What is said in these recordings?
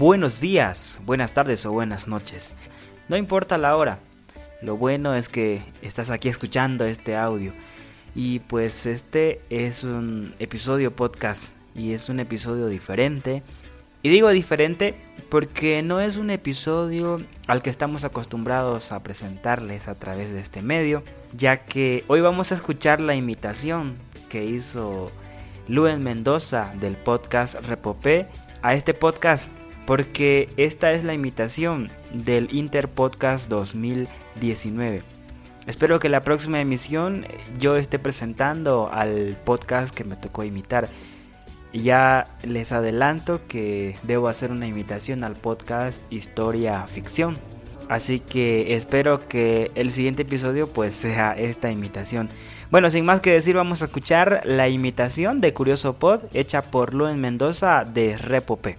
buenos días, buenas tardes o buenas noches. No importa la hora, lo bueno es que estás aquí escuchando este audio. Y pues este es un episodio podcast y es un episodio diferente. Y digo diferente porque no es un episodio al que estamos acostumbrados a presentarles a través de este medio, ya que hoy vamos a escuchar la imitación que hizo Luen Mendoza del podcast Repopé a este podcast porque esta es la imitación del Interpodcast 2019. Espero que la próxima emisión yo esté presentando al podcast que me tocó imitar. Ya les adelanto que debo hacer una imitación al podcast Historia Ficción. Así que espero que el siguiente episodio pues sea esta imitación. Bueno, sin más que decir, vamos a escuchar la imitación de Curioso Pod hecha por Luen Mendoza de Repope.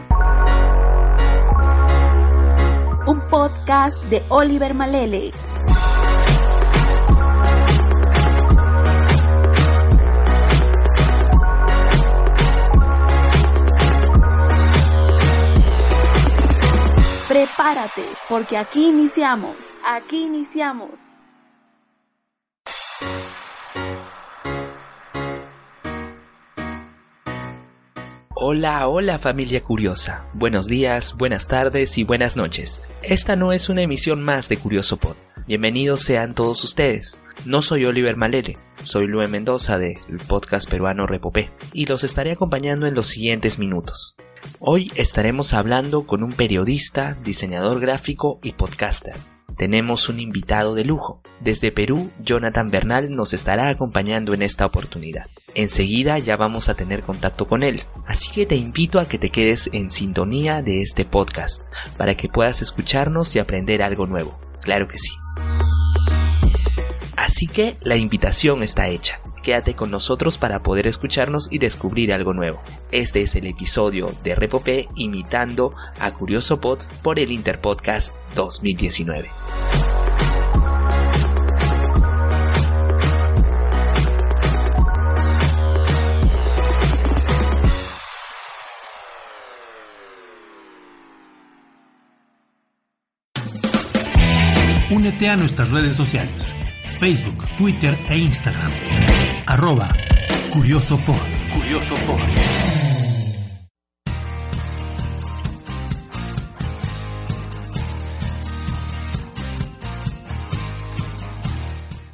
Un podcast de Oliver Malele. Prepárate, porque aquí iniciamos. Aquí iniciamos. Hola, hola familia curiosa. Buenos días, buenas tardes y buenas noches. Esta no es una emisión más de Curioso Pod. Bienvenidos sean todos ustedes. No soy Oliver Malele, soy Lue Mendoza del podcast peruano Repopé y los estaré acompañando en los siguientes minutos. Hoy estaremos hablando con un periodista, diseñador gráfico y podcaster. Tenemos un invitado de lujo. Desde Perú, Jonathan Bernal nos estará acompañando en esta oportunidad. Enseguida ya vamos a tener contacto con él, así que te invito a que te quedes en sintonía de este podcast para que puedas escucharnos y aprender algo nuevo. Claro que sí. Así que la invitación está hecha. Quédate con nosotros para poder escucharnos y descubrir algo nuevo. Este es el episodio de Repopé imitando a Curioso Pod por el Interpodcast 2019. Únete a nuestras redes sociales, Facebook, Twitter e Instagram. Arroba Curioso Pod. Curioso.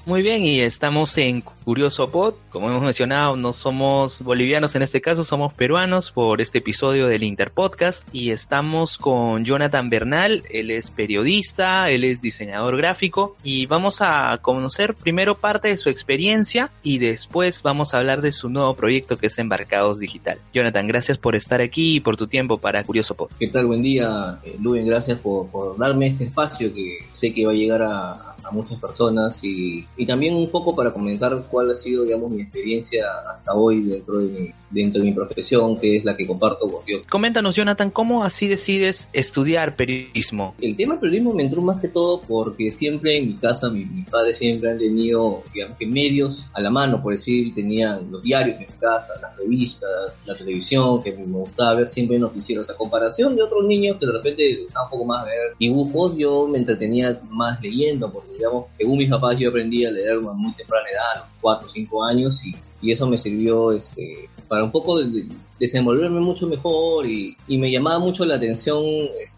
Muy bien, y estamos en Curioso Pod. Como hemos mencionado, no somos bolivianos en este caso, somos peruanos por este episodio del Interpodcast. Y estamos con Jonathan Bernal, él es periodista, él es diseñador gráfico. Y vamos a conocer primero parte de su experiencia y después vamos a hablar de su nuevo proyecto que es Embarcados Digital. Jonathan, gracias por estar aquí y por tu tiempo para Curioso Pod. ¿Qué tal? Buen día, eh, Luen. Gracias por darme este espacio que sé que va a llegar a, a muchas personas y, y, también un poco para comentar cuál ha sido, digamos, mi experiencia hasta hoy dentro de mi, dentro de mi profesión, que es la que comparto con Dios. Coméntanos, Jonathan, ¿cómo así decides estudiar periodismo? El tema del periodismo me entró más que todo porque siempre en mi casa, mi, mis padres siempre han tenido, digamos, que medios a la mano, por decir, tenían los diarios en mi casa, las revistas, la televisión, que me gustaba ver siempre noticieros. A comparación de otros niños que de repente estaban un poco más a ver dibujos, yo me entretenía más leyendo, porque digamos, según mis papás yo aprendí a leer a muy temprana edad, a los 4 o 5 años, y, y, eso me sirvió este, para un poco de, de desenvolverme mucho mejor y, y, me llamaba mucho la atención,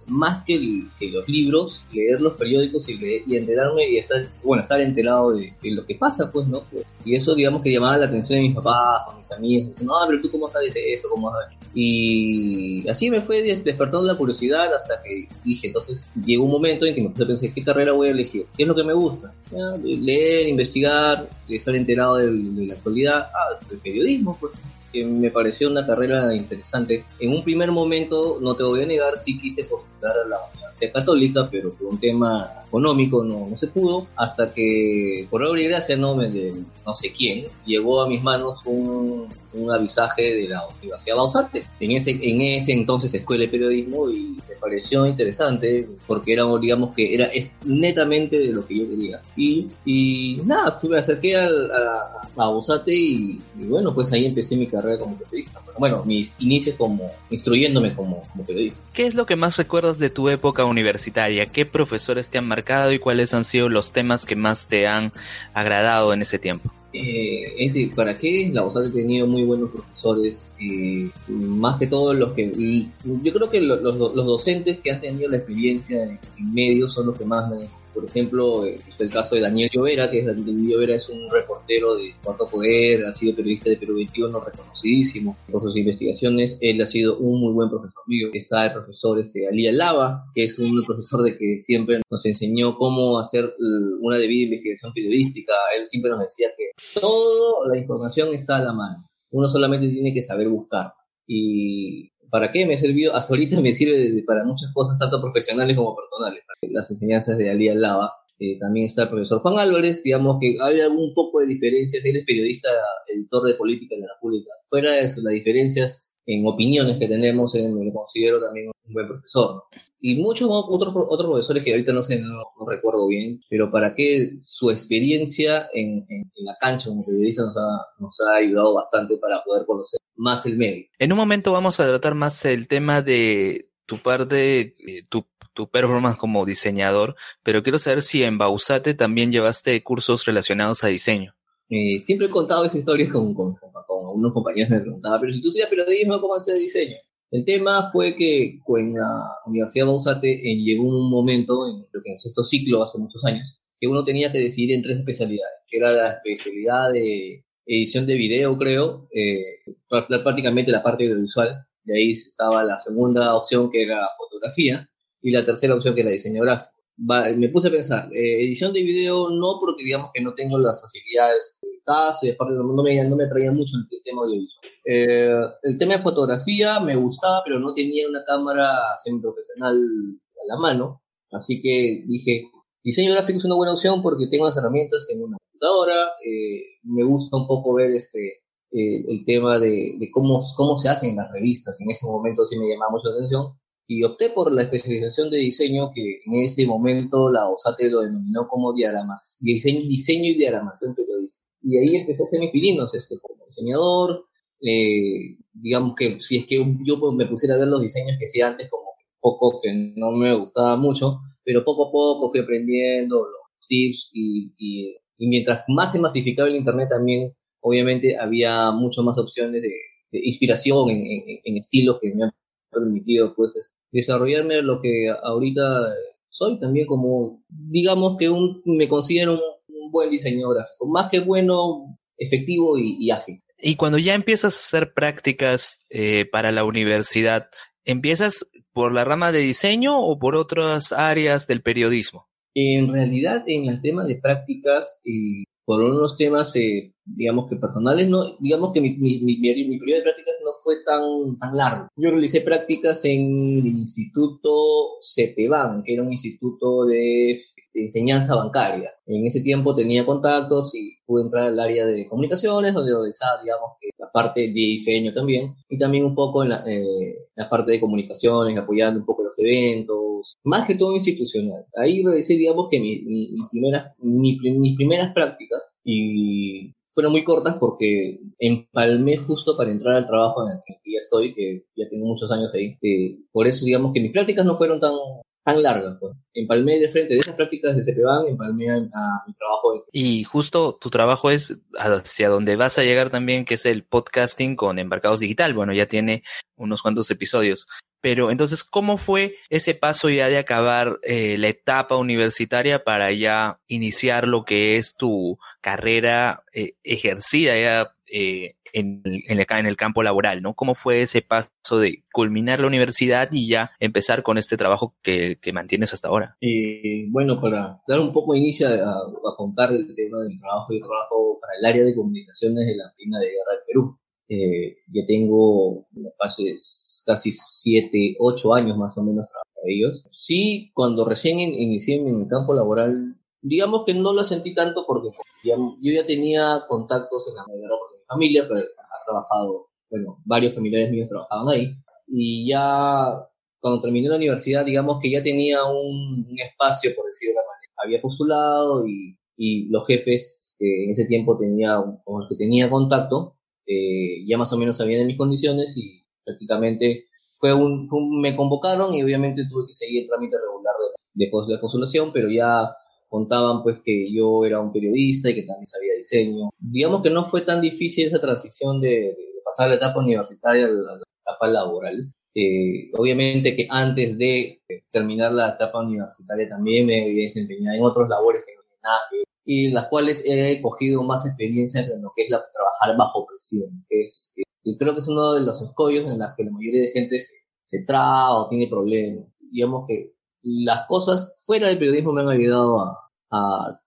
más que, el, que, los libros, leer los periódicos y, leer, y enterarme y estar, bueno, estar enterado de, lo que pasa, pues, ¿no? Y eso, digamos, que llamaba la atención de mis papás, con mis amigos, diciendo, ah, pero tú cómo sabes esto, cómo sabes. Y así me fue despertando la curiosidad hasta que dije, entonces llegó un momento en que me puse a pensar, ¿qué carrera voy a elegir? ¿Qué es lo que me gusta? Leer, investigar, estar enterado de, de la actualidad, ah, el periodismo, pues. Que me pareció una carrera interesante. En un primer momento, no te voy a negar, sí quise postular a la Universidad Católica, pero por un tema económico no, no se pudo, hasta que, por obra y gracia, no, de no sé quién, llegó a mis manos un, un avisaje de la Universidad Bausarte, en ese, en ese entonces Escuela de Periodismo, y me pareció interesante, porque era, digamos que era es netamente de lo que yo quería. Y, y nada, fui, me acerqué al- a, a Bausate y, y bueno, pues ahí empecé mi carrera como periodista. Bueno, mis inicios como, instruyéndome como, como periodista. ¿Qué es lo que más recuerdas de tu época universitaria? ¿Qué profesores te han marcado y cuáles han sido los temas que más te han agradado en ese tiempo? Eh, es decir, ¿para qué? La USAT ha tenido muy buenos profesores, eh, más que todo los que... Yo creo que lo- los, los docentes que han tenido la experiencia en, en medios son los que más me... Por ejemplo, está el caso de Daniel Llovera, que es Daniel Llovera es un reportero de Cuarto Poder, ha sido periodista de Perú 21, reconocidísimo por sus investigaciones. Él ha sido un muy buen profesor mío. Está el profesor este, Alía Lava, que es un profesor de que siempre nos enseñó cómo hacer eh, una debida investigación periodística. Él siempre nos decía que toda la información está a la mano. Uno solamente tiene que saber buscar. Y ¿para qué me ha servido? Hasta ahorita me sirve de- para muchas cosas, tanto profesionales como personales. Las enseñanzas de Alía Lava. Eh, también está el profesor Juan Álvarez, digamos que hay algún poco de diferencias. Él es periodista, editor de política de la República. Fuera de eso, las diferencias en opiniones que tenemos, eh, me lo considero también un buen profesor. ¿no? Y muchos otros, otros profesores que ahorita no sé, no, no recuerdo bien, pero para que su experiencia en, en- en la cancha como periodista nos ha, nos ha ayudado bastante para poder conocer más el medio. En un momento vamos a tratar más el tema de tu parte, eh, tu, tu performance como diseñador, pero quiero saber si en Bausate también llevaste cursos relacionados a diseño. Eh, siempre he contado esa historia con, con, con- con unos compañeros me preguntaban, pero si tú estudias periodismo, ¿cómo hacer diseño? El tema fue que con la Universidad de Bausate eh, llegó un momento, en, creo que en el sexto ciclo, hace muchos años, que uno tenía que decidir en tres especialidades, que era la especialidad de edición de video, creo, eh, prá- prácticamente la parte audiovisual, de ahí estaba la segunda opción que era fotografía, y la tercera opción que era diseño gráfico. Va- me puse a pensar, eh, edición de video no porque digamos que no tengo las facilidades del caso y aparte no me, no me atraía mucho el tema audiovisual. Eh, el tema de fotografía me gustaba, pero no tenía una cámara semiprofesional a la mano, así que dije, diseño gráfico es una buena opción porque tengo las herramientas, tengo una computadora, eh, me gusta un poco ver este eh, el tema de, de cómo, cómo se hacen las revistas, en ese momento sí me llamaba mucho la atención, y opté por la especialización de diseño que en ese momento la OSATE lo denominó como diagramas, diseño, diseño y diagramación periodística. Y ahí empecé a hacer mis pininos, este, como diseñador, eh, digamos que si es que yo me pusiera a ver los diseños que hacía antes, como poco que no me gustaba mucho, pero poco a poco fui aprendiendo los tips y, y, y mientras más se masificaba el internet también, obviamente había mucho más opciones de, inspiración en, en, estilos que me han permitido pues es- desarrollarme lo que ahorita soy también como digamos que un me considero un, buen diseñador más que bueno efectivo y, y ágil Y cuando ya empiezas a hacer prácticas eh, para la universidad, ¿empiezas por la rama de diseño o por otras áreas del periodismo? En realidad en el tema de prácticas eh, por unos temas eh, digamos que personales no digamos que mi, mi, mi, mi, periodo de prácticas no fue tan tan largo. Yo realicé prácticas en el instituto CEPEBAN que era un instituto de, de enseñanza bancaria. En ese tiempo tenía contactos y pude entrar al área de comunicaciones donde realizaba digamos que la parte de diseño también y también un poco en la, eh, la parte de comunicaciones apoyando un poco los eventos más que todo institucional ahí realicé digamos que mi, mi, mis primeras mi, mis primeras prácticas y fueron muy cortas porque empalmé justo para entrar al trabajo en el que ya estoy, que ya tengo muchos años ahí. Eh, por eso, digamos que mis prácticas no fueron tan tan largas. Pues. Empalmé de frente de esas prácticas de CPBAN, empalmé a, a mi trabajo. Y justo tu trabajo es hacia donde vas a llegar también, que es el podcasting con Embarcados Digital. Bueno, ya tiene unos cuantos episodios. Pero entonces, ¿cómo fue ese paso ya de acabar eh, la etapa universitaria para ya iniciar lo que es tu carrera eh, ejercida ya eh, en, en, en, el campo laboral, ¿no? ¿Cómo fue ese paso de culminar la universidad y ya empezar con este trabajo que, que mantienes hasta ahora? Y bueno, para dar un poco de inicio a, a, contar el tema del trabajo y trabajo para el área de comunicaciones de la Marina de Guerra del Perú. Eh, ya tengo hace casi 7, 8 años más o menos trabajando ellos. Sí, cuando recién inicié en mi campo laboral, digamos que no lo sentí tanto porque yo ya tenía contactos en la de mi familia, pero ha trabajado, bueno, varios familiares míos trabajaban ahí. Y ya cuando terminé la universidad, digamos que ya tenía un, espacio, por decirlo de manera. Había postulado y, y los jefes que en ese tiempo tenía, con los que tenía contacto, eh, ya más o menos sabían de mis condiciones y prácticamente fue un, me convocaron y obviamente tuve que seguir el trámite regular de, de, de postulación, pero ya contaban pues que yo era un periodista y que también sabía diseño. Digamos que no fue tan difícil esa transición de, pasar la etapa universitaria a la, etapa laboral. Eh, obviamente que antes de terminar la etapa universitaria también me había desempeñado en otras labores que no nada y las cuales he cogido más experiencia en lo que es trabajar bajo presión. Es, y creo que es uno de los escollos en los que la mayoría de gente se, se traba o tiene problemas. Digamos que las cosas fuera del periodismo me han ayudado a, a,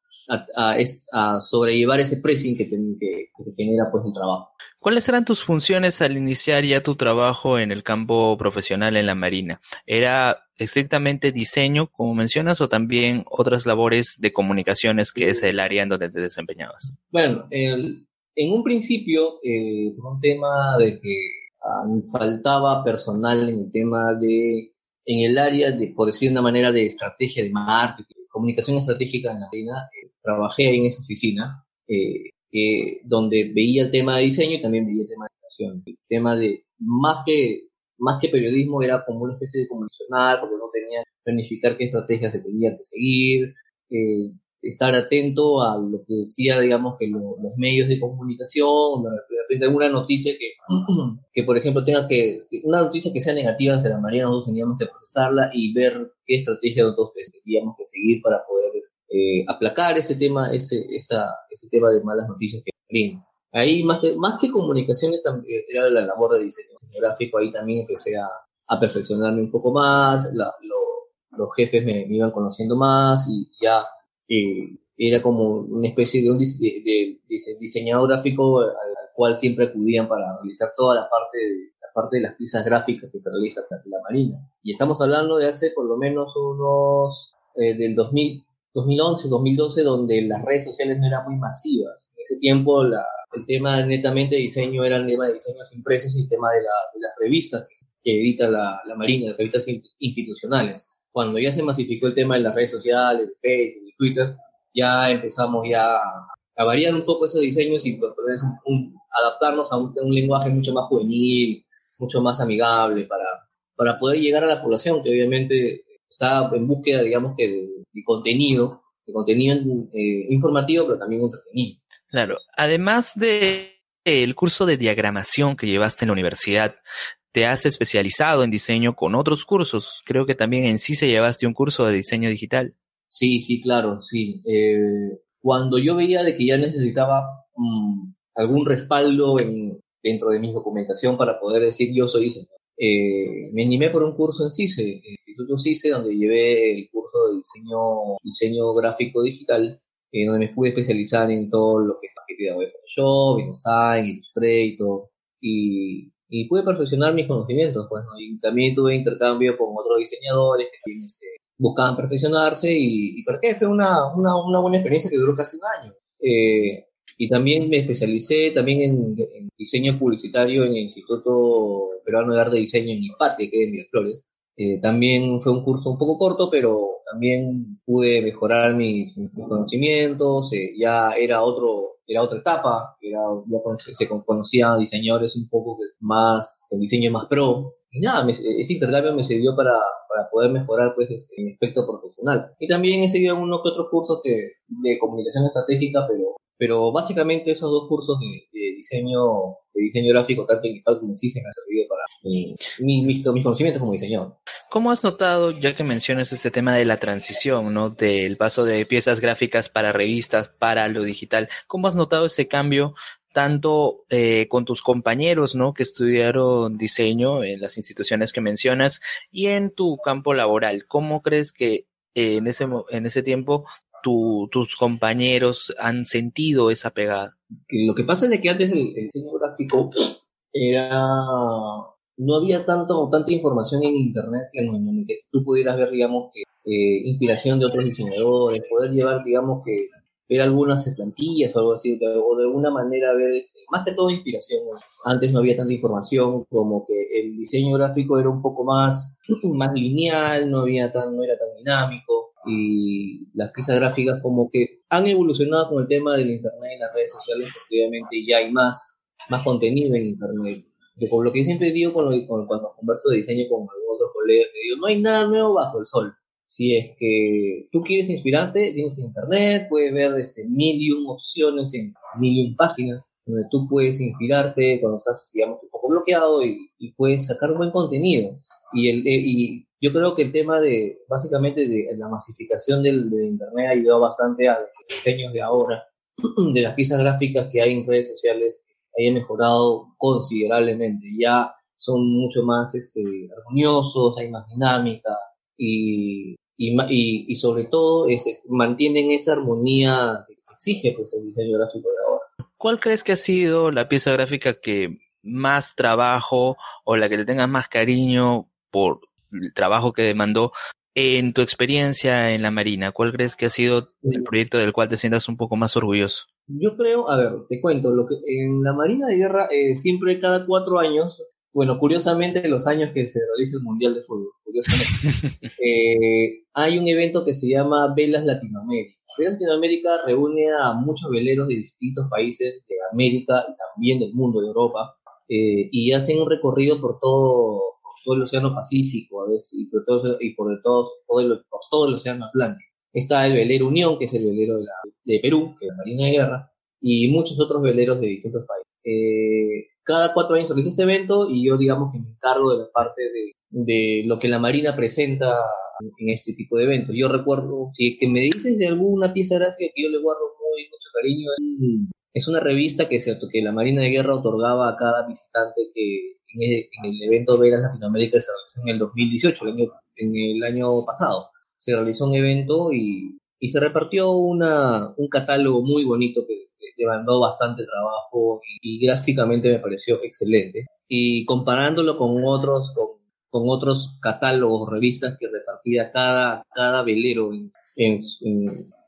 a, a, sobrellevar ese pressing que, que, que genera pues el trabajo. ¿Cuáles eran tus funciones al iniciar ya tu trabajo en el campo profesional en la Marina? ¿Era estrictamente diseño, como mencionas, o también otras labores de comunicaciones, que es el área en donde te desempeñabas? Bueno, en un principio, eh, un tema de que ah, faltaba personal en el tema de, en el área de, por decir de una manera, de estrategia de marketing, comunicación estratégica en la Marina, eh, trabajé en esa oficina. Eh, donde veía el tema de diseño y también veía el tema de educación. El tema de, más que, más que periodismo, era como una especie de comunicacional, porque no tenía que planificar qué estrategias se tenían que seguir, eh, estar atento a lo que decía, digamos, que los medios de comunicación, de repente alguna noticia que, que, por ejemplo, tenga que, una noticia que sea negativa hacia la Marina, nosotros teníamos que procesarla y ver qué estrategia nosotros teníamos que seguir para poder eh, aplacar ese tema, ese, esta, ese tema de malas noticias que hay. Ahí, más que, más que comunicaciones, eh, era la labor de diseño, gráfico, ahí también empecé a, a perfeccionarme un poco más, los jefes me, iban conociendo más y ya eh, era como una especie de, un de, diseñador gráfico al, cual siempre acudían para realizar toda la parte de, la parte de las piezas gráficas que se realizan en la Marina. Y estamos hablando de hace por lo menos unos eh, del 2000, 2011, 2012, donde las redes sociales no eran muy masivas. En ese tiempo la, el tema netamente de diseño era el tema de diseños impresos y el tema de, la, de las revistas que, edita la, la Marina, las revistas institucionales. Cuando ya se masificó el tema de las redes sociales, de Facebook, Twitter, ya empezamos ya a variar un poco esos diseños y poder adaptarnos a un, lenguaje mucho más juvenil, mucho más amigable para, para poder llegar a la población que obviamente está en búsqueda, digamos que de, contenido, de contenido eh, informativo, pero también entretenido. Claro, además de el curso de diagramación que llevaste en la universidad, te has especializado en diseño con otros cursos. Creo que también en sí se llevaste un curso de diseño digital. Sí, sí, claro, sí. Eh, cuando yo veía de que ya necesitaba mm, algún respaldo en, dentro de mi documentación para poder decir yo soy diseñador, eh, me animé por un curso en CICE, Instituto CICE, donde llevé el curso de diseño, diseño gráfico digital, eh, donde me pude especializar en todo lo que es la de Photoshop, InDesign, Illustrator, y, y pude perfeccionar mis conocimientos, pues, y también tuve intercambio con otros diseñadores que tienen este, buscaban perfeccionarse y, y qué fue una, una, buena experiencia que duró casi un año. Eh, y también me especialicé también en, diseño publicitario en el Instituto Peruano de Arte y Diseño en IPATE, que es Miraflores. Eh, también fue un curso un poco corto, pero también pude mejorar mis, conocimientos, eh, ya era otro, era otra etapa, era, ya se conocían diseñadores un poco más, el diseño más pro, y nada, ese intercambio me sirvió para, para poder mejorar pues este, mi aspecto profesional. Y también he seguido unos que otros cursos que, de comunicación estratégica, pero, pero básicamente esos dos cursos de, diseño de diseño gráfico, tanto en como en me han servido para mi, mi, mis conocimientos como diseñador. ¿Cómo has notado, ya que mencionas este tema de la transición, ¿no? del paso de piezas gráficas para revistas, para lo digital, cómo has notado ese cambio tanto eh, con tus compañeros, ¿no? Que estudiaron diseño en las instituciones que mencionas y en tu campo laboral. ¿Cómo crees que eh, en ese en ese tiempo tu, tus compañeros han sentido esa pegada? Lo que pasa es que antes el, diseño gráfico era no había tanto tanta información en internet en que tú pudieras ver digamos que eh, inspiración de otros diseñadores poder llevar digamos que ver algunas plantillas o algo así o de alguna manera ver este, más que todo inspiración antes no había tanta información como que el diseño gráfico era un poco más más lineal no había tan no era tan dinámico y las piezas gráficas como que han evolucionado con el tema del internet y las redes sociales porque obviamente ya hay más más contenido en internet que por lo que siempre digo con cuando converso de diseño con algunos otros colegas, digo, no hay nada nuevo bajo el sol. Si es que tú quieres inspirarte, tienes internet, puedes ver este, mil y un opciones en mil y un páginas donde tú puedes inspirarte cuando estás, digamos, un poco bloqueado y, puedes sacar un buen contenido. Y, el, eh, y yo creo que el tema de, básicamente, de la masificación del, Internet ha ayudado bastante a diseños de ahora, de las piezas gráficas que hay en redes sociales, haya mejorado considerablemente. Ya son mucho más este, armoniosos, hay más dinámica y, y, y, sobre todo este, mantienen esa armonía que exige pues, el diseño gráfico de ahora. ¿Cuál crees que ha sido la pieza gráfica que más trabajo o la que le tengas más cariño por el trabajo que demandó en tu experiencia en la Marina? ¿Cuál crees que ha sido el proyecto del cual te sientas un poco más orgulloso? Yo creo, a ver, te cuento, lo que en la Marina de Guerra eh, siempre cada cuatro años, bueno, curiosamente los años que se realiza el Mundial de Fútbol, curiosamente, eh, hay un evento que se llama Velas Latinoamérica. Velas Latinoamérica reúne a muchos veleros de distintos países de América y también del mundo, de Europa, eh, y hacen un recorrido por todo, todo el Océano Pacífico, a veces, y por todo, y por, todo, por todo el Océano Atlántico. Está el velero Unión, que es el velero de, la, de Perú, que es la Marina de Guerra, y muchos otros veleros de distintos países. Eh, cada cuatro años se realiza este evento y yo digamos que me encargo de la parte de, lo que la Marina presenta en este tipo de eventos. Yo recuerdo, si que me dices de alguna pieza gráfica que yo le guardo muy mucho cariño, es, una revista que, cierto, que la Marina de Guerra otorgaba a cada visitante que en el, evento Veras Latinoamérica se realizó en el 2018, el año, en el año pasado se realizó un evento y, y se repartió una, un catálogo muy bonito que, demandó bastante trabajo y, gráficamente me pareció excelente. Y comparándolo con otros, con, con otros catálogos, revistas que repartía cada, cada velero en,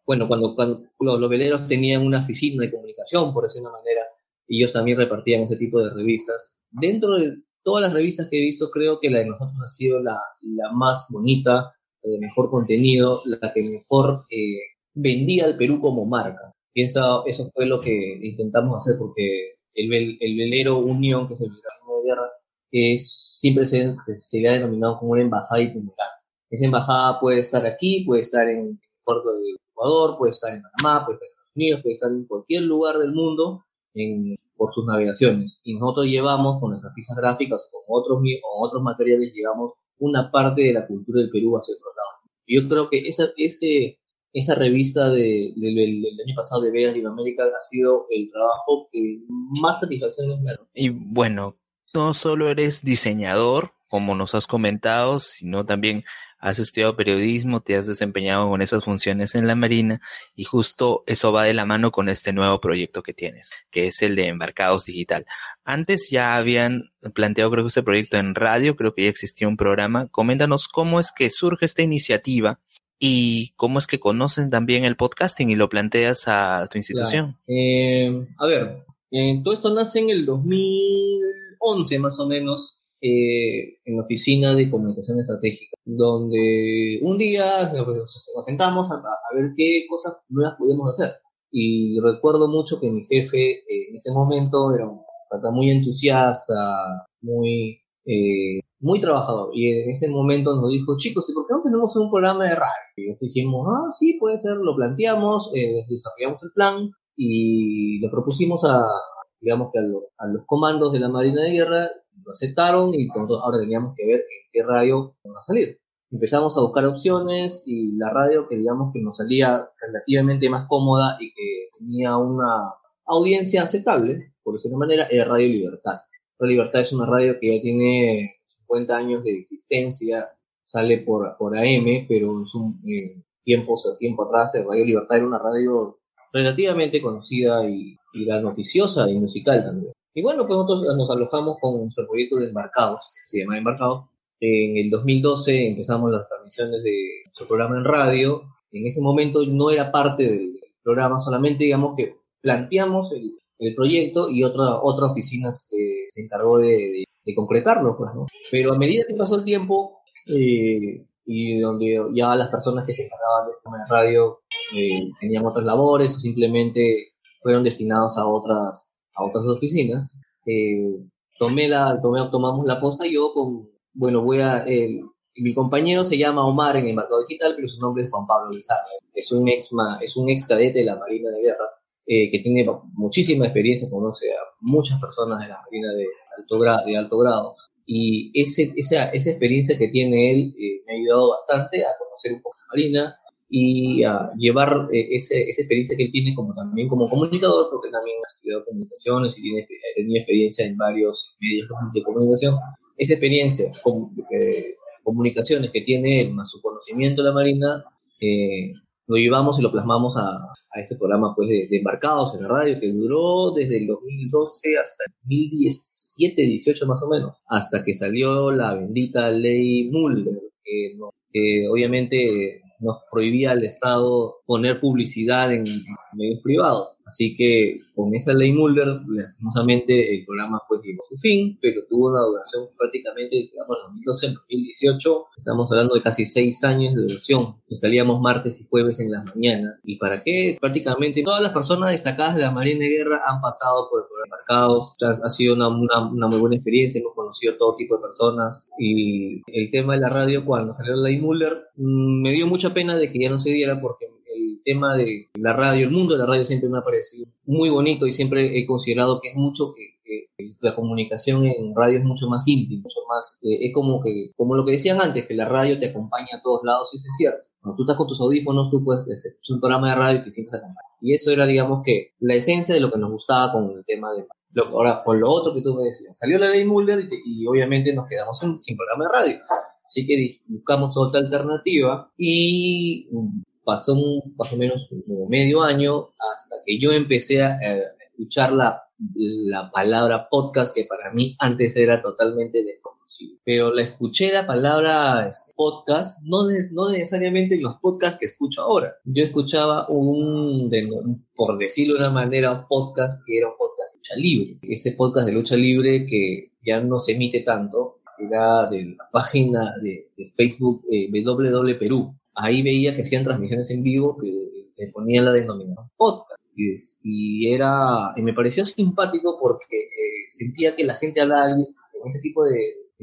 bueno, cuando, cuando los, veleros tenían una oficina de comunicación, por decir una manera, ellos también repartían ese tipo de revistas. Dentro de todas las revistas que he visto, creo que la de nosotros ha sido la, la más bonita, de mejor contenido, la que mejor eh, vendía al Perú como marca. Eso, eso fue lo que intentamos hacer porque el, el velero Unión, que es el velero de guerra, es, siempre se, se, le ha denominado como una embajada itinerante. Esa embajada puede estar aquí, puede estar en el puerto de Ecuador, puede estar en Panamá, puede estar en Estados Unidos, puede estar en cualquier lugar del mundo en, por sus navegaciones. Y nosotros llevamos con nuestras piezas gráficas, con otros, con otros materiales, llevamos una parte de la cultura del Perú hacia otro lado. Yo creo que esa, ese, esa revista de, del año pasado de Vega Latinoamérica ha sido el trabajo que más satisfacción ha dado. Y bueno, no solo eres diseñador, como nos has comentado, sino también has estudiado periodismo, te has desempeñado con esas funciones en la Marina y justo eso va de la mano con este nuevo proyecto que tienes, que es el de Embarcados Digital. Antes ya habían planteado creo que este proyecto en radio, creo que ya existía un programa. Coméntanos cómo es que surge esta iniciativa y cómo es que conocen también el podcasting y lo planteas a tu institución. Eh, a ver, eh, todo esto nace en el 2011 más o menos eh, en la oficina de comunicación estratégica, donde un día nos, sentamos a, ver qué cosas nuevas podíamos hacer. Y recuerdo mucho que mi jefe eh, en ese momento era un muy entusiasta, muy, eh, muy trabajador. Y en ese momento nos dijo, chicos, ¿y por qué no tenemos un programa de radio? Y dijimos, ah, sí, puede ser, lo planteamos, desarrollamos el plan y lo propusimos a, digamos que a, los comandos de la Marina de Guerra lo aceptaron y ahora teníamos que ver en qué radio iba a salir. Empezamos a buscar opciones y la radio que digamos que nos salía relativamente más cómoda y que tenía una audiencia aceptable, por decirlo de manera, era Radio Libertad. Radio Libertad es una radio que ya tiene 50 años de existencia, sale por, por AM, pero es un eh, tiempo, tiempo atrás Radio Libertad era una radio relativamente conocida y, y la noticiosa y musical también. Y bueno, pues nosotros nos alojamos con nuestro proyecto de Embarcados, se llama Embarcados. En el 2012 empezamos las transmisiones de nuestro programa en radio. En ese momento no era parte del programa, solamente digamos que planteamos el, el proyecto y otra, otra oficina se, se encargó de, de, de concretarlo, pues. Pero a medida que pasó el tiempo, eh, y donde ya las personas que se encargaban de de radio eh, tenían otras labores o simplemente fueron destinados a otras a otras oficinas eh, tomé la tomé, tomamos la posta yo con bueno voy a mi compañero se llama Omar en el mercado digital pero su nombre es Juan Pablo Lizarra es un ex es un ex cadete de la Marina de Guerra eh, que tiene muchísima experiencia conoce a muchas personas de la Marina de alto grado de alto grado y ese, esa, esa experiencia que tiene él eh, me ha ayudado bastante a conocer un poco la Marina y a llevar eh, ese, esa experiencia que él tiene como también como comunicador, porque también ha estudiado comunicaciones y tiene, ha tenido experiencia en varios medios de comunicación. Esa experiencia, con, eh, comunicaciones que tiene él, más su conocimiento de la Marina, eh, lo llevamos y lo plasmamos a, a ese programa pues de, de, embarcados en la radio que duró desde el 2012 hasta el 2017, 18 más o menos, hasta que salió la bendita ley Mulder, que, obviamente nos prohibía al Estado poner publicidad en, medios privados. Así que con esa ley Mulder, lastimosamente el programa pues llegó a su fin, pero tuvo una duración prácticamente, digamos, 2012 al 2018. Estamos hablando de casi seis años de duración. Y salíamos martes y jueves en las mañanas. ¿Y para qué? Prácticamente todas las personas destacadas de la Marina de Guerra han pasado por el programa Marcados. Ha sido una, una, una muy buena experiencia, hemos conocido todo tipo de personas. Y el tema de la radio, cuando salió la ley Mulder, mmm, me dio mucha pena de que ya no se diera porque el tema de la radio, el mundo de la radio siempre me ha parecido muy bonito y siempre he considerado que es mucho que, que la comunicación en radio es mucho más íntima, mucho más, eh, es como que, como lo que decían antes, que la radio te acompaña a todos lados, y eso es cierto. Cuando tú estás con tus audífonos, tú puedes escuchar un programa de radio y te sientes acompañado. Y eso era, digamos, que la esencia de lo que nos gustaba con el tema de lo, ahora, por lo otro que tú me decías, salió la ley Mulder y, y obviamente nos quedamos sin, sin programa de radio. Así que buscamos otra alternativa y pasó un, más o menos medio año hasta que yo empecé a, escuchar la, la, palabra podcast que para mí antes era totalmente desconocido. Pero la escuché la palabra este, podcast no, no necesariamente en los podcasts que escucho ahora. Yo escuchaba un, de, por decirlo de una manera, podcast que era un podcast de lucha libre. Ese podcast de lucha libre que ya no se emite tanto, era de la página de, de Facebook eh, WW Perú ahí veía que hacían transmisiones en vivo que ponían la denominación podcast. Y, era, y me pareció simpático porque eh, sentía que la gente hablaba en ese tipo de,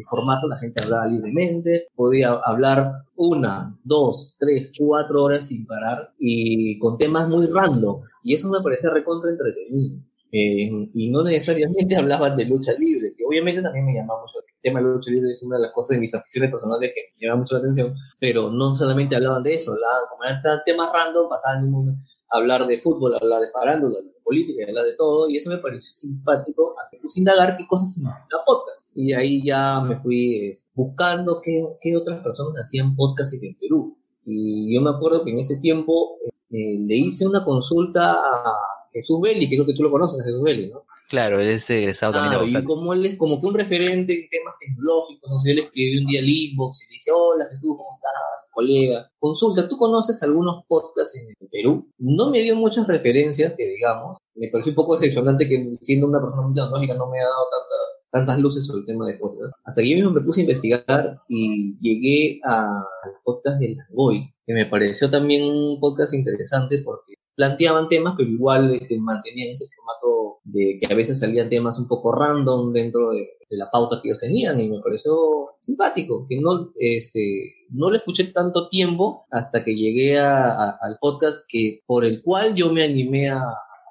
formato, la gente hablaba libremente, podía hablar una, dos, tres, cuatro horas sin parar y con temas muy random. Y eso me parecía recontra entretenido. Eh, y no necesariamente hablaban de lucha libre, que obviamente también me llamaba mucho. El tema de lucha libre es una de las cosas de mis aficiones personales que me llama mucho la atención, pero no solamente hablaban de eso, hablaban como eran temas random, pasaban a hablar de fútbol, hablar de farándula, de política, hablar de todo, y eso me pareció simpático, hasta que indagar qué cosas significaba podcast. Y ahí ya me fui buscando qué, qué otras personas hacían podcast en Perú. Y yo me acuerdo que en ese tiempo eh, le hice una consulta a Jesús Belli, que creo que tú lo conoces a Jesús Belli, ¿no? Claro, él es egresado ah, también. Y como él es como que un referente en temas tecnológicos, o sea, yo le escribí un día al inbox y le dije, hola Jesús, ¿cómo estás? Colega, consulta, ¿tú conoces algunos podcasts en Perú? No me dio muchas referencias, que digamos, me pareció un poco decepcionante que siendo una persona muy tecnológica no me ha dado tanta, tantas luces sobre el tema de podcast. Hasta que yo mismo me puse a investigar y llegué al podcast de Langoy, que me pareció también un podcast interesante porque planteaban temas, pero igual este, mantenían ese formato de que a veces salían temas un poco random dentro de, de, la pauta que ellos tenían y me pareció simpático, que no, este, no le escuché tanto tiempo hasta que llegué a, a, al podcast que, por el cual yo me animé a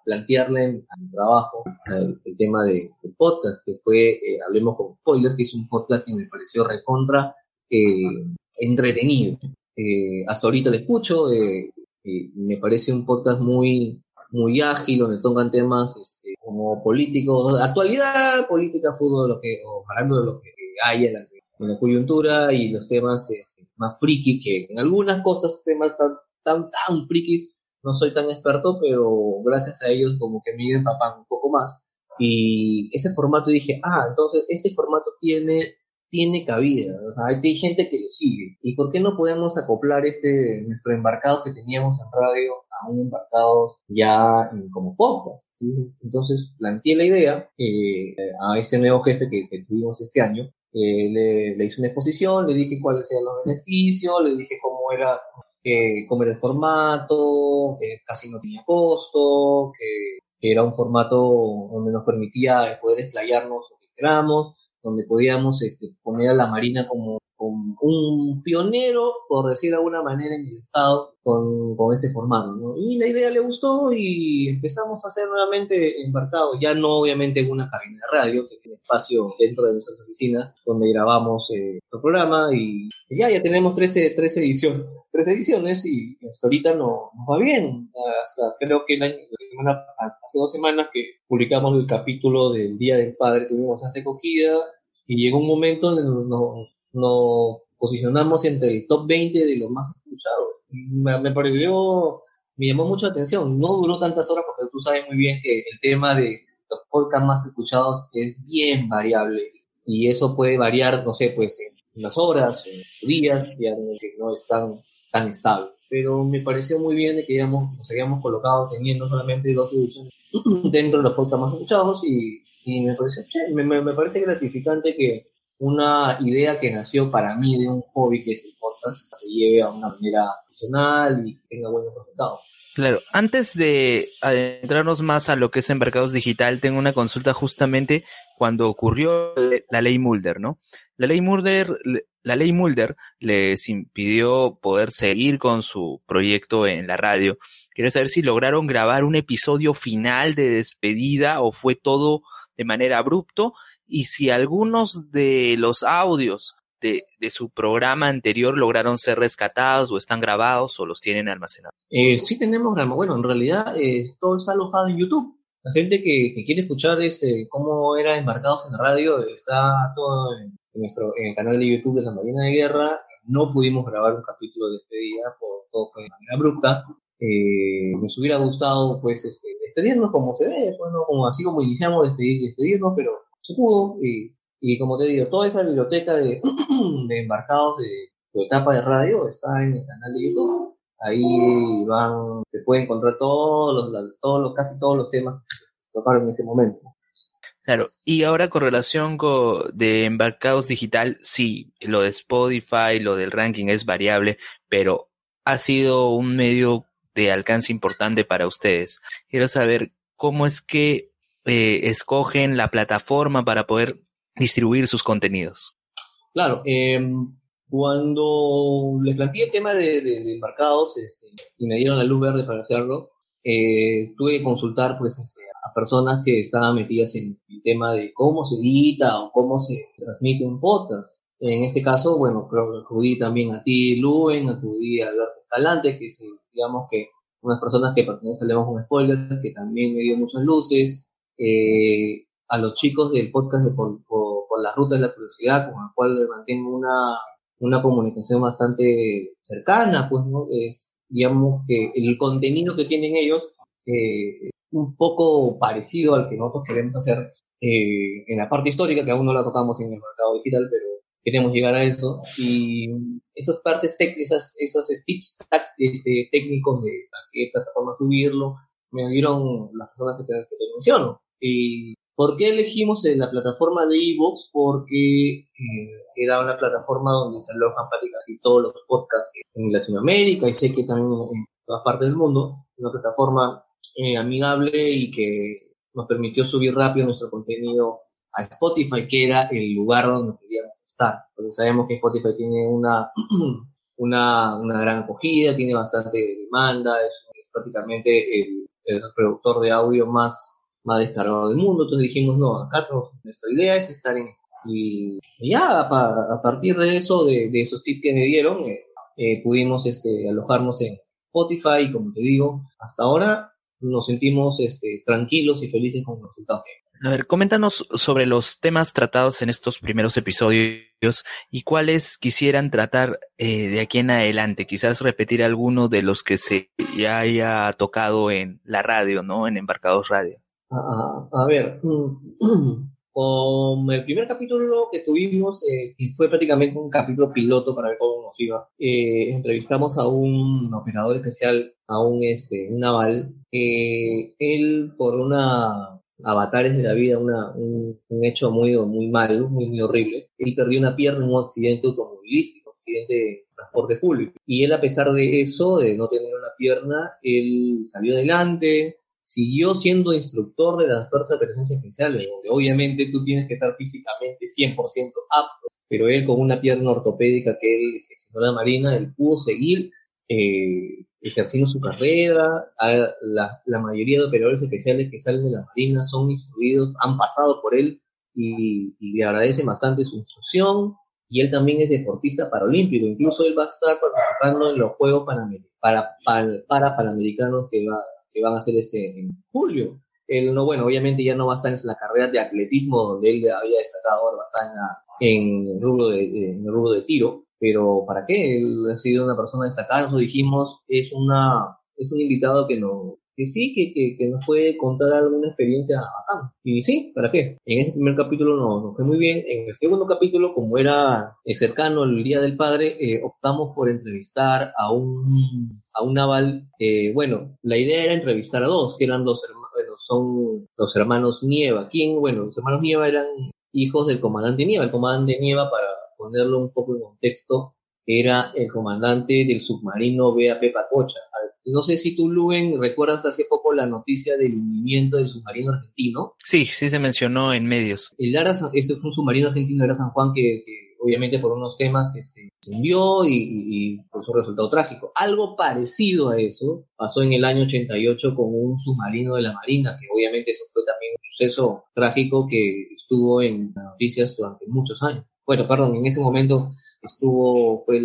plantearle a mi trabajo el, el tema de, del podcast, que fue eh, Hablemos con Spoiler, que es un podcast que me pareció recontra eh, entretenido. Eh, hasta ahorita lo escucho, eh, eh, me parece un podcast muy muy ágil, donde tocan temas este, como políticos, actualidad, política, fútbol, lo que, o hablando de lo que hay en la, en la coyuntura y los temas este, más friki, que en algunas cosas, temas tan, tan, tan frikis, no soy tan experto, pero gracias a ellos como que me empapan un poco más. Y ese formato dije, ah, entonces este formato tiene, tiene cabida, hay gente que lo sigue. ¿Y por qué no podemos acoplar este, nuestro embarcado que teníamos en radio a un embarcado ya como podcast? Entonces planteé la idea eh, a este nuevo jefe que, tuvimos este año, eh, le, le, hice una exposición, le dije cuáles eran los beneficios, le dije cómo era, eh, cómo era el formato, que casi no tenía costo, que, era un formato donde nos permitía poder explayarnos lo que queramos, donde podíamos este, poner a la Marina como un pionero, por decir de alguna manera, en el Estado con, con este formato. ¿no? Y la idea le gustó y empezamos a hacer nuevamente embarcado, ya no obviamente en una cabina de radio, que tiene espacio dentro de nuestras oficinas, donde grabamos eh, el programa y ya, ya tenemos 13, 13 ediciones. Tres ediciones y hasta ahorita no, nos va bien. Hasta creo que el año, hace dos semanas que publicamos el capítulo del Día del Padre, tuvimos bastante acogida y llegó un momento donde nos, nos posicionamos entre el top 20 de los más escuchados. Me, pareció, me llamó mucho atención. No duró tantas horas porque tú sabes muy bien que el tema de los podcasts más escuchados es bien variable y eso puede variar, no sé, pues en unas horas, en días, ya que no es tan, tan estable. Pero me pareció muy bien de que digamos, nos habíamos colocado teniendo solamente dos ediciones dentro de los podcasts más escuchados y, y me, pareció, me, me parece gratificante que una idea que nació para mí de un hobby que es el podcast, se lleve a una manera profesional y que tenga buenos resultados. Claro, antes de adentrarnos más a lo que es en mercados digital, tengo una consulta justamente cuando ocurrió la ley Mulder, ¿no? La ley Mulder, la ley Mulder les impidió poder seguir con su proyecto en la radio. Quiero saber si lograron grabar un episodio final de despedida o fue todo de manera abrupto y si algunos de los audios de, de, su programa anterior lograron ser rescatados o están grabados o los tienen almacenados. Eh, sí tenemos, bueno, en realidad eh, todo está alojado en YouTube. La gente que, que, quiere escuchar este cómo era embarcados en la radio está todo en, en, nuestro en el canal de YouTube de la Marina de Guerra. No pudimos grabar un capítulo de despedida por todo fue de manera abrupta. Eh, nos hubiera gustado pues este, despedirnos como se ve, bueno, como así como iniciamos despedir, despedirnos, pero se y, y, como te digo, toda esa biblioteca de, de embarcados de tu etapa de radio está en el canal de YouTube. Ahí van, se puede encontrar todos los, todos los, casi todos los temas que se tocaron en ese momento. Claro, y ahora con relación con, de embarcados digital, sí, lo de Spotify, lo del ranking es variable, pero ha sido un medio de alcance importante para ustedes. Quiero saber cómo es que eh, escogen la plataforma para poder distribuir sus contenidos? Claro, eh, cuando les planteé el tema de, de, este, y me dieron la luz verde para hacerlo, eh, tuve que consultar pues este, a personas que estaban metidas en el tema de cómo se edita o cómo se transmite un podcast. En este caso, bueno, creo que acudí también a ti, Luen, acudí a Alberto Escalante, que es, digamos que unas personas que pertenecen a Leemos un Spoiler, que también me dio muchas luces, eh, a los chicos del podcast de por, por, por, las rutas de la curiosidad, con el cual mantengo una, una comunicación bastante cercana, pues, ¿no? Es, digamos que el contenido que tienen ellos eh, un poco parecido al que nosotros queremos hacer eh, en la parte histórica, que aún no la tocamos en el mercado digital, pero queremos llegar a eso. Y esas partes, esas, esos speech este, técnicos de a qué plataforma subirlo, me dieron las personas que te menciono. ¿Y por qué elegimos la plataforma de Evox? Porque eh, era una plataforma donde se alojan casi todos los podcasts en Latinoamérica y sé que también en todas partes del mundo. Una plataforma eh, amigable y que nos permitió subir rápido nuestro contenido a Spotify, que era el lugar donde queríamos estar. Porque sabemos que Spotify tiene una, una, una gran acogida, tiene bastante demanda, es, es prácticamente el, reproductor de audio más más descargado del mundo. Entonces dijimos, no, acá nuestra idea es estar en... Y, ya a, partir de eso, de, de, esos tips que me dieron, eh, eh, pudimos este, alojarnos en Spotify y como te digo, hasta ahora nos sentimos este, tranquilos y felices con los resultados. A ver, coméntanos sobre los temas tratados en estos primeros episodios y cuáles quisieran tratar eh, de aquí en adelante. Quizás repetir alguno de los que se ya haya tocado en la radio, ¿no? En Embarcados Radio. A, a ver, con el primer capítulo que tuvimos, eh, que fue prácticamente un capítulo piloto para ver cómo nos iba, eh, entrevistamos a un operador especial, a un, este, naval. Eh, él, por una avatares de la vida, una, un, un, hecho muy, muy malo, muy, muy horrible, él perdió una pierna en un accidente automovilístico, un accidente de transporte público. Y él, a pesar de eso, de no tener una pierna, él salió adelante, siguió siendo instructor de las fuerzas de presencia especiales, donde obviamente tú tienes que estar físicamente 100% apto, pero él con una pierna ortopédica que él gestionó la Marina, él pudo seguir eh, ejerciendo su carrera. La, mayoría de operadores especiales que salen de la Marina son instruidos, han pasado por él y, le agradecen bastante su instrucción. Y él también es deportista paralímpico, incluso él va a estar participando en los Juegos Panamericanos, para, para, para Panamericanos que va que van a hacer este en julio. Él no, bueno, obviamente ya no va a estar en la carrera de atletismo donde él había destacado, ahora va a estar en, el rubro de, en el rubro de tiro, pero ¿para qué? Él ha sido una persona destacada, nosotros dijimos, es una, es un invitado que no, que sí, que, que, que, nos puede contar alguna experiencia acá. Y sí, ¿para qué? En ese primer capítulo nos, nos fue muy bien. En el segundo capítulo, como era eh, cercano el Día del Padre, eh, optamos por entrevistar a un, a un naval. Eh, bueno, la idea era entrevistar a dos, que eran dos hermanos, bueno, son los hermanos Nieva. ¿Quién? Bueno, los hermanos Nieva eran hijos del comandante Nieva. El comandante Nieva, para ponerlo un poco en contexto, era el comandante del submarino BAP Pacocha. No sé si tú, Luen, recuerdas hace poco la noticia del hundimiento del submarino argentino. Sí, sí se mencionó en medios. El Lara, ese fue un submarino argentino, era San Juan, que, que obviamente por unos temas este, se hundió y, y, y por su resultado trágico. Algo parecido a eso pasó en el año 88 con un submarino de la Marina, que obviamente eso fue también un suceso trágico que estuvo en las noticias durante muchos años. Bueno, perdón, en ese momento estuvo, fue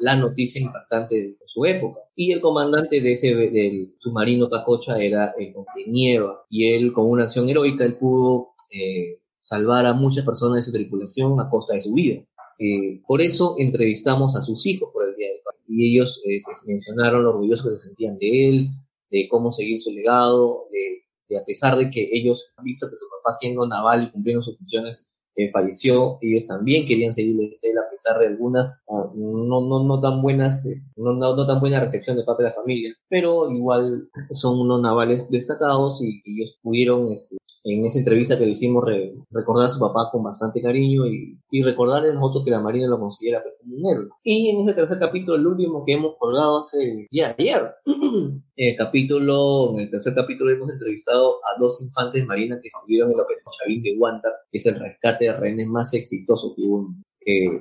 la noticia impactante de su época. Y el comandante de ese, del submarino Pacocha era el de Nieva. Y él, con una acción heroica, él pudo eh, salvar a muchas personas de su tripulación a costa de su vida. Eh, por eso entrevistamos a sus hijos por el Día del Padre. Y ellos eh, pues, mencionaron lo orgullosos que se sentían de él, de cómo seguir su legado, de, de a pesar de que ellos han visto que su papá siendo naval y cumpliendo sus funciones eh, falleció, ellos también querían seguir la estela a pesar de algunas uh, no, no, no tan buenas, no, no, no, tan buena recepción de parte de la familia, pero igual son unos navales destacados y, y ellos pudieron este, en esa entrevista que le hicimos re, recordar a su papá con bastante cariño y, y recordarle a nosotros que la Marina lo considera pues, como un héroe. Y en ese tercer capítulo, el último que hemos colgado hace de ayer, el capítulo, en el tercer capítulo hemos entrevistado a dos infantes de Marina que estuvieron en la operación Chavín de Guanta, que es el rescate de rehenes más exitoso que hubo.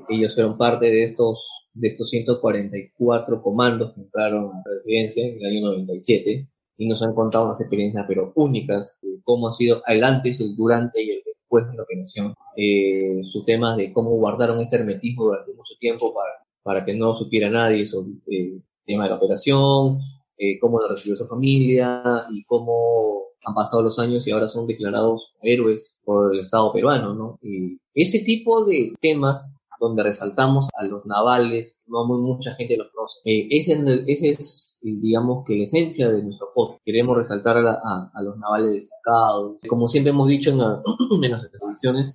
Ellos fueron parte de estos, de estos 144 comandos que entraron a la residencia en el año 97 y nos han contado unas experiencias pero únicas cómo ha sido el antes, el durante y el después de la operación. Eh, su tema de cómo guardaron este hermetismo durante mucho tiempo para, para que no supiera nadie sobre eh, el tema de la operación, eh, cómo lo recibió su familia y cómo han pasado los años y ahora son declarados héroes por el Estado peruano, ¿no? Y ese tipo de temas donde resaltamos a los navales, no muy, mucha gente los conoce. Eh, ese, es, digamos, que la esencia de nuestro podcast. Queremos resaltar a, los navales destacados. Como siempre hemos dicho en, la, en las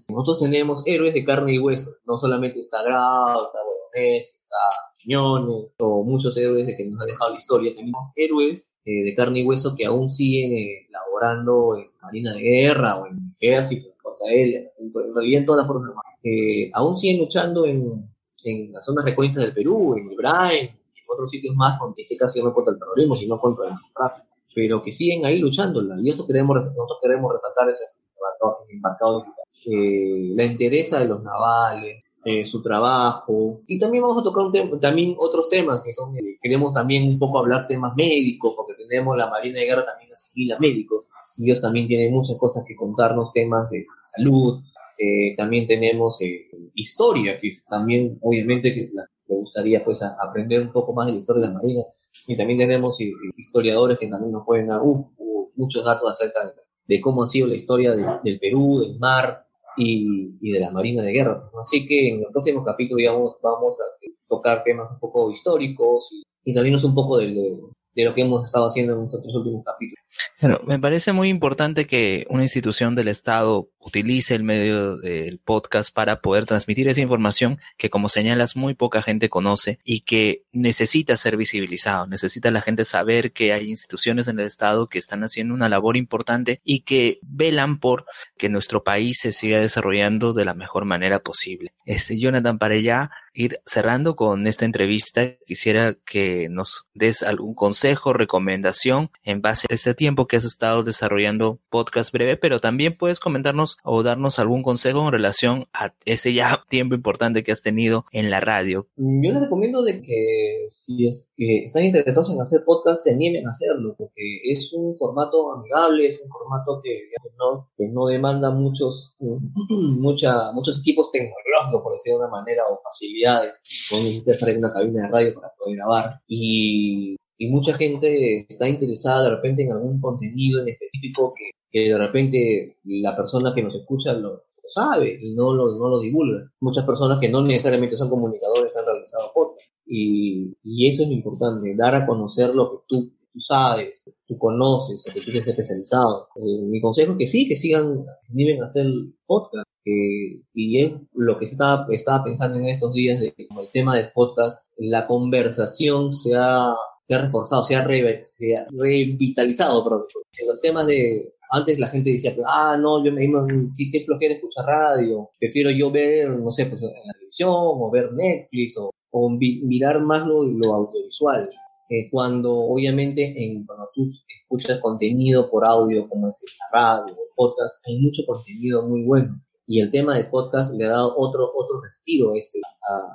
nosotros tenemos héroes de carne y hueso. No solamente está Grau, está Bolognese, está Quiñones, o muchos héroes de que nos ha dejado la historia. Tenemos héroes eh, de carne y hueso que aún siguen eh, laborando en Marina de Guerra o en Ejército, en Fuerza Aérea, en, en realidad en todas las fuerzas armadas eh, aún siguen luchando en, en las zonas recónditas del Perú, en Ibrahim, en otros sitios más, en este caso no contra el terrorismo, sino contra el narcotráfico, pero que siguen ahí luchándola. Y esto queremos, nosotros queremos resaltar ese embarcado eh, la interesa de los navales, eh, su trabajo, y también vamos a tocar un tema, también otros temas que son, eh, queremos también un poco hablar temas médicos, porque tenemos la Marina de Guerra también asimila médicos, y ellos también tienen muchas cosas que contarnos, temas de salud, eh, también tenemos eh, historia, que también obviamente que me gustaría pues aprender un poco más de la historia de la Marina. Y también tenemos eh, historiadores que también nos pueden dar uh, uh, muchos datos acerca de, cómo ha sido la historia de, del Perú, del mar y, de la Marina de Guerra. Así que en el próximo capítulo digamos, vamos a tocar temas un poco históricos y, y salirnos un poco de, de, lo que hemos estado haciendo en estos últimos capítulos. Me parece muy importante que una institución del Estado utilice el medio del podcast para poder transmitir esa información que, como señalas, muy poca gente conoce y que necesita ser visibilizado. Necesita la gente saber que hay instituciones en el Estado que están haciendo una labor importante y que velan por que nuestro país se siga desarrollando de la mejor manera posible. Este, Jonathan, para ya ir cerrando con esta entrevista, quisiera que nos des algún consejo, recomendación en base a este tiempo que has estado desarrollando podcast breve, pero también puedes comentarnos o darnos algún consejo en relación a ese ya tiempo importante que has tenido en la radio. Yo les recomiendo de que si es que están interesados en hacer podcast, se animen a hacerlo, porque es un formato amigable, es un formato que, no, que no demanda muchos, mucha, muchos equipos tecnológicos, por decirlo de una manera, o facilidades. No necesitas estar en una cabina de radio para poder grabar. Y y mucha gente está interesada de repente en algún contenido en específico que, que de repente la persona que nos escucha lo, sabe y no lo, no lo divulga. Muchas personas que no necesariamente son comunicadores han realizado podcast. Y, y eso es lo importante, dar a conocer lo que tú, sabes, tú conoces, lo que tú estás especializado. Eh, mi consejo es que sí, que sigan, deben hacer podcast. y es lo que estaba, estaba pensando en estos días de como el tema del podcast, la conversación se ha se ha reforzado, se ha, revitalizado, los temas de, antes la gente decía, ah, no, yo me qué, qué flojera escuchar radio, prefiero yo ver, no sé, pues en la televisión, o ver Netflix, o, mirar más lo, lo audiovisual. Eh, cuando obviamente en, cuando tú escuchas contenido por audio, como es la radio el podcast, hay mucho contenido muy bueno. Y el tema de podcast le ha dado otro, otro respiro ese,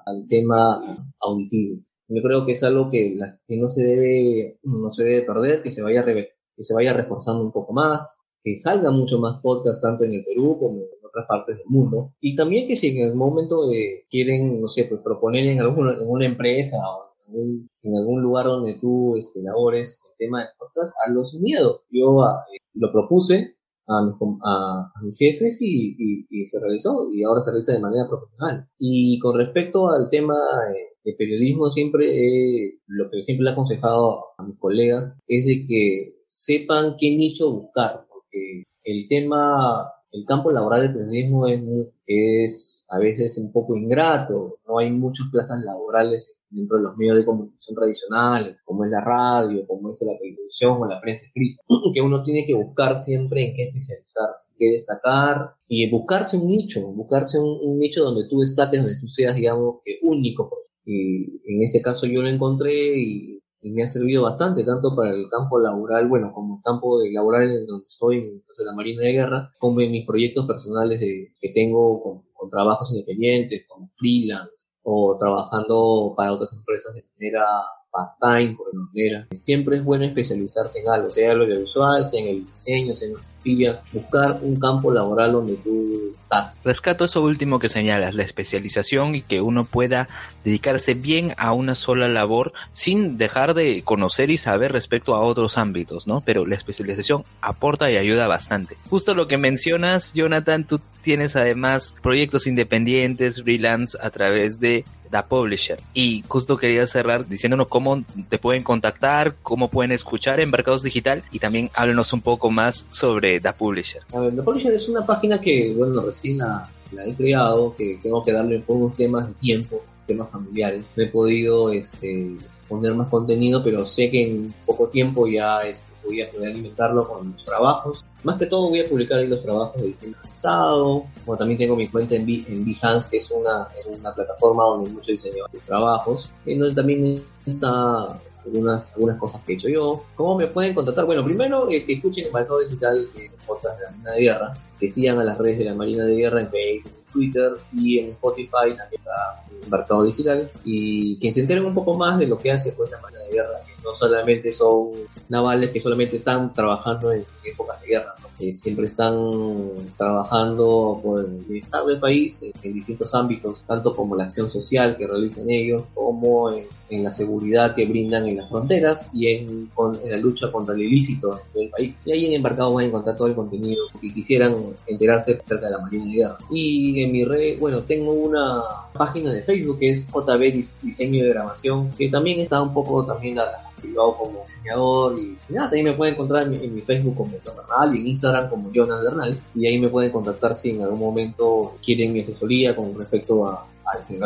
al tema auditivo. Yo creo que es algo que, que no se debe, no se debe perder, que se vaya que se vaya reforzando un poco más, que salga mucho más podcast tanto en el Perú como en otras partes del mundo. Y también que si en el momento de, quieren, no sé, pues proponer en, alguna, en una empresa o en algún, lugar donde tú este, labores el tema de podcast, hazlo sin miedo. Yo ah, eh, lo propuse a, a, a mis jefes y, y, se realizó y ahora se realiza de manera profesional. Y con respecto al tema eh, de periodismo, siempre lo que siempre le he aconsejado a mis colegas es de que sepan qué nicho buscar, porque el tema el campo laboral del periodismo es, es a veces un poco ingrato, no hay muchas plazas laborales dentro de los medios de comunicación tradicionales, como es la radio, como es la televisión o la prensa escrita, que uno tiene que buscar siempre en qué especializarse, en qué destacar y buscarse un nicho, buscarse un, nicho donde tú destaques, donde tú seas, digamos, único. Y en este caso yo lo encontré y y me ha servido bastante, tanto para el campo laboral, bueno, como el campo laboral en donde estoy, en la Marina de Guerra, como en mis proyectos personales de, que tengo con, con trabajos independientes, como freelance, o trabajando para otras empresas de manera part-time, por manera. Siempre es bueno especializarse en algo, sea en lo audiovisual, sea en el diseño, sea en la fotografía, buscar un campo laboral donde tú estás. Rescato eso último que señalas, la especialización y que uno pueda dedicarse bien a una sola labor sin dejar de conocer y saber respecto a otros ámbitos, ¿no? Pero la especialización aporta y ayuda bastante. Justo lo que mencionas, Jonathan, tú tienes además proyectos independientes, freelance, a través de Da Publisher. Y justo quería cerrar diciéndonos cómo te pueden contactar, cómo pueden escuchar Embarcados Digital y también háblenos un poco más sobre Da Publisher. A ver, Da Publisher es una página que, bueno, recién la, he creado, que tengo que darle un poco temas de tiempo, temas familiares. No he podido este, poner más contenido, pero sé que en poco tiempo ya este, voy a poder alimentarlo con los trabajos. Más que todo voy a publicar ahí los trabajos de diseño avanzado. Bueno, también tengo mi cuenta en, Behance, que es una, es una plataforma donde muchos diseñadores de trabajos. Y donde también está algunas, algunas cosas que he hecho yo. ¿Cómo me pueden contactar? Bueno, primero eh, que escuchen el mercado digital, que es podcast de la Marina de Guerra, que sigan a las redes de la Marina de Guerra en Facebook, Twitter y en Spotify también está mercado digital y que se enteren un poco más de lo que hace pues la Marina de Guerra, que no solamente son navales que solamente están trabajando en épocas de guerra, que siempre están trabajando por el bienestar del país en, distintos ámbitos, tanto como la acción social que realizan ellos, como en, la seguridad que brindan en las fronteras y en, la lucha contra el ilícito del país. Y ahí en Embarcado van a encontrar todo el contenido que quisieran enterarse acerca de la Marina de Guerra. Y mi red, bueno, tengo una página de Facebook que es JB Diseño de Grabación, que también está un poco también a privado como diseñador y, nada, también me pueden encontrar en, mi Facebook como Bernal y Instagram como Jonas Bernal y ahí me pueden contactar si en algún momento quieren mi asesoría con respecto a, a diseño.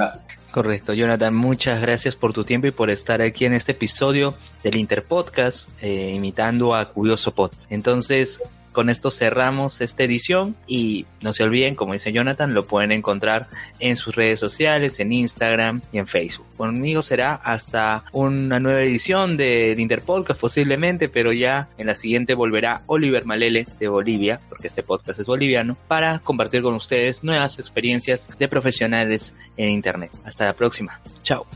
Correcto, Jonathan, muchas gracias por tu tiempo y por estar aquí en este episodio del Interpodcast, eh, imitando a Curioso Pod. Entonces, con esto cerramos esta edición y no se olviden, como dice Jonathan, lo pueden encontrar en sus redes sociales, en Instagram y en Facebook. Conmigo será hasta una nueva edición del Interpodcast posiblemente, pero ya en la siguiente volverá Oliver Malele de Bolivia, porque este podcast es boliviano, para compartir con ustedes nuevas experiencias de profesionales en Internet. Hasta la próxima. Chao.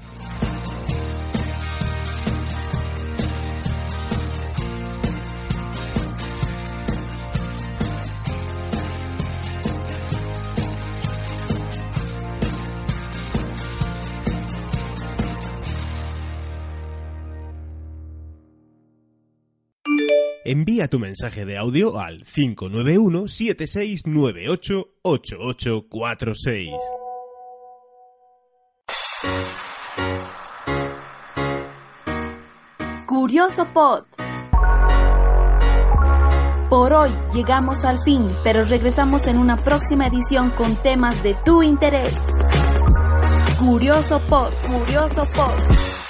Envía tu mensaje de audio al 591-7698-8846. Curioso Pod. Por hoy llegamos al fin, pero regresamos en una próxima edición con temas de tu interés. Curioso Pod, Curioso Pod.